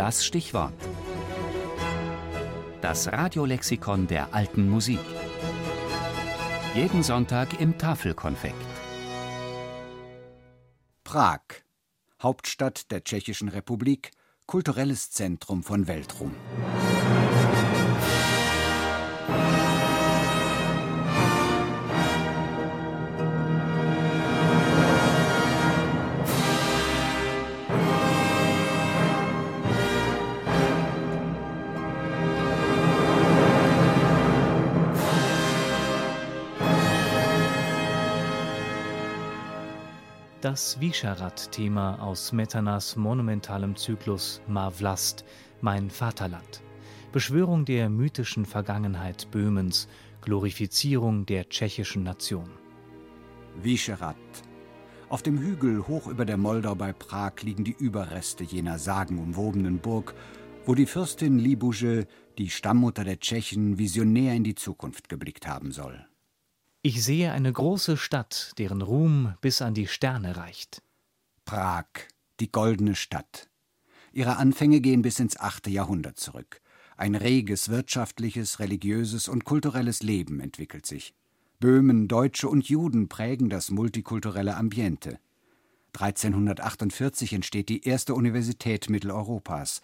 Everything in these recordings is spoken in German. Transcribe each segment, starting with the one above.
Das Stichwort. Das Radiolexikon der alten Musik. Jeden Sonntag im Tafelkonfekt. Prag, Hauptstadt der Tschechischen Republik, kulturelles Zentrum von Weltruhm. Das Visegrad-Thema aus Smetanas monumentalem Zyklus Ma Vlast, mein Vaterland. Beschwörung der mythischen Vergangenheit Böhmens, Glorifizierung der tschechischen Nation. Visegrad. Auf dem Hügel hoch über der Moldau bei Prag liegen die Überreste jener sagenumwobenen Burg, wo die Fürstin Libuge, die Stammmutter der Tschechen, visionär in die Zukunft geblickt haben soll. Ich sehe eine große Stadt, deren Ruhm bis an die Sterne reicht. Prag, die goldene Stadt. Ihre Anfänge gehen bis ins achte Jahrhundert zurück. Ein reges wirtschaftliches, religiöses und kulturelles Leben entwickelt sich. Böhmen, Deutsche und Juden prägen das multikulturelle Ambiente. 1348 entsteht die erste Universität Mitteleuropas.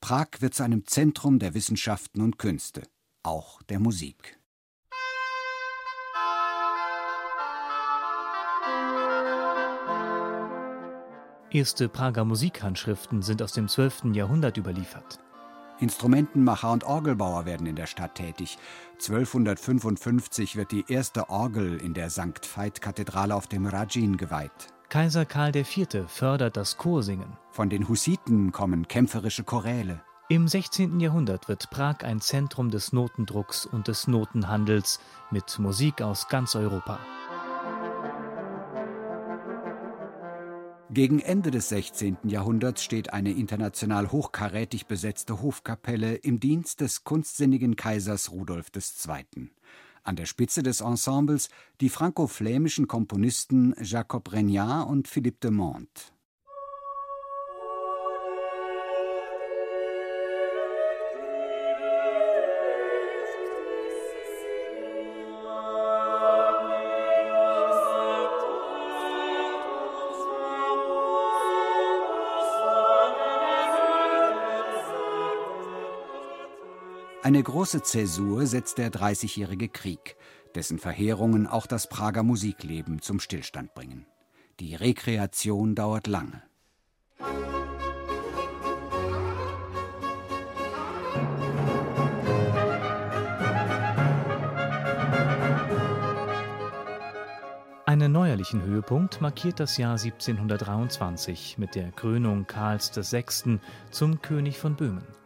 Prag wird zu einem Zentrum der Wissenschaften und Künste, auch der Musik. Erste Prager Musikhandschriften sind aus dem 12. Jahrhundert überliefert. Instrumentenmacher und Orgelbauer werden in der Stadt tätig. 1255 wird die erste Orgel in der St. Veit-Kathedrale auf dem Rajin geweiht. Kaiser Karl IV. fördert das Chorsingen. Von den Hussiten kommen kämpferische Choräle. Im 16. Jahrhundert wird Prag ein Zentrum des Notendrucks und des Notenhandels mit Musik aus ganz Europa. Gegen Ende des 16. Jahrhunderts steht eine international hochkarätig besetzte Hofkapelle im Dienst des kunstsinnigen Kaisers Rudolf II. An der Spitze des Ensembles die franco-flämischen Komponisten Jacob Regnard und Philippe de Monte. Eine große Zäsur setzt der Dreißigjährige Krieg, dessen Verheerungen auch das Prager Musikleben zum Stillstand bringen. Die Rekreation dauert lange. Einen neuerlichen Höhepunkt markiert das Jahr 1723 mit der Krönung Karls VI. zum König von Böhmen.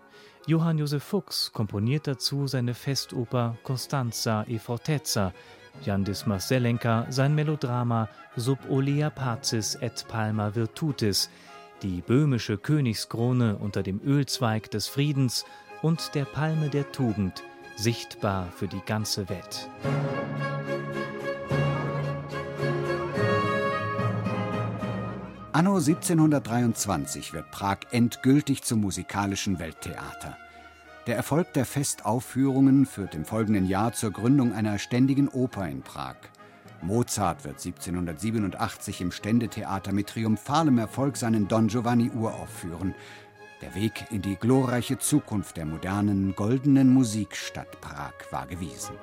Johann Josef Fuchs komponiert dazu seine Festoper Costanza e Fortezza, Jan Dismas Selenka sein Melodrama Sub olea pazis et palma virtutis, die böhmische Königskrone unter dem Ölzweig des Friedens und der Palme der Tugend, sichtbar für die ganze Welt. Anno 1723 wird Prag endgültig zum musikalischen Welttheater. Der Erfolg der Festaufführungen führt im folgenden Jahr zur Gründung einer ständigen Oper in Prag. Mozart wird 1787 im Ständetheater mit triumphalem Erfolg seinen Don Giovanni uraufführen. Der Weg in die glorreiche Zukunft der modernen, goldenen Musikstadt Prag war gewiesen.